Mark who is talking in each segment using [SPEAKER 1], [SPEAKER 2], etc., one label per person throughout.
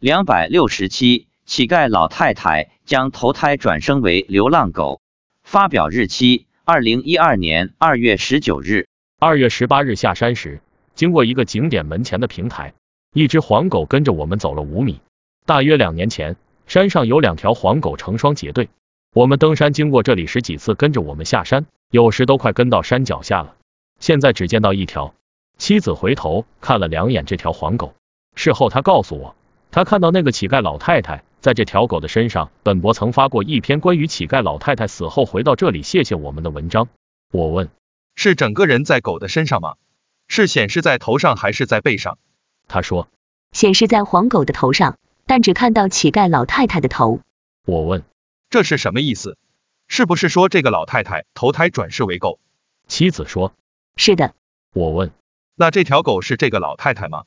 [SPEAKER 1] 两百六十七，乞丐老太太将投胎转生为流浪狗。发表日期：二零一二年二月十九日。
[SPEAKER 2] 二月十八日下山时，经过一个景点门前的平台，一只黄狗跟着我们走了五米。大约两年前，山上有两条黄狗成双结对。我们登山经过这里时，几次跟着我们下山，有时都快跟到山脚下了。现在只见到一条。妻子回头看了两眼这条黄狗，事后他告诉我。他看到那个乞丐老太太在这条狗的身上。本博曾发过一篇关于乞丐老太太死后回到这里谢谢我们的文章。我问，
[SPEAKER 3] 是整个人在狗的身上吗？是显示在头上还是在背上？
[SPEAKER 2] 他说，
[SPEAKER 4] 显示在黄狗的头上，但只看到乞丐老太太的头。
[SPEAKER 2] 我问，
[SPEAKER 3] 这是什么意思？是不是说这个老太太投胎转世为狗？
[SPEAKER 2] 妻子说，
[SPEAKER 4] 是的。
[SPEAKER 2] 我问，
[SPEAKER 3] 那这条狗是这个老太太吗？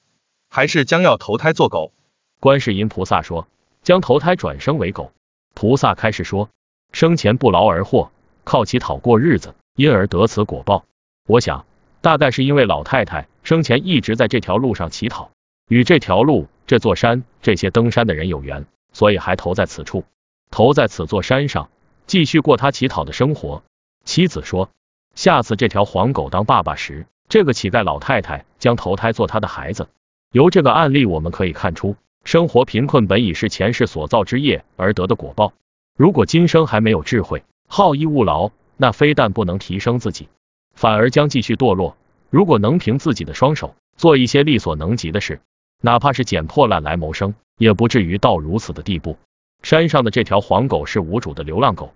[SPEAKER 3] 还是将要投胎做狗？
[SPEAKER 2] 观世音菩萨说，将投胎转生为狗。菩萨开始说，生前不劳而获，靠乞讨过日子，因而得此果报。我想，大概是因为老太太生前一直在这条路上乞讨，与这条路、这座山、这些登山的人有缘，所以还投在此处，投在此座山上，继续过他乞讨的生活。妻子说，下次这条黄狗当爸爸时，这个乞丐老太太将投胎做他的孩子。由这个案例我们可以看出。生活贫困本已是前世所造之业而得的果报。如果今生还没有智慧，好逸恶劳，那非但不能提升自己，反而将继续堕落。如果能凭自己的双手做一些力所能及的事，哪怕是捡破烂来谋生，也不至于到如此的地步。山上的这条黄狗是无主的流浪狗，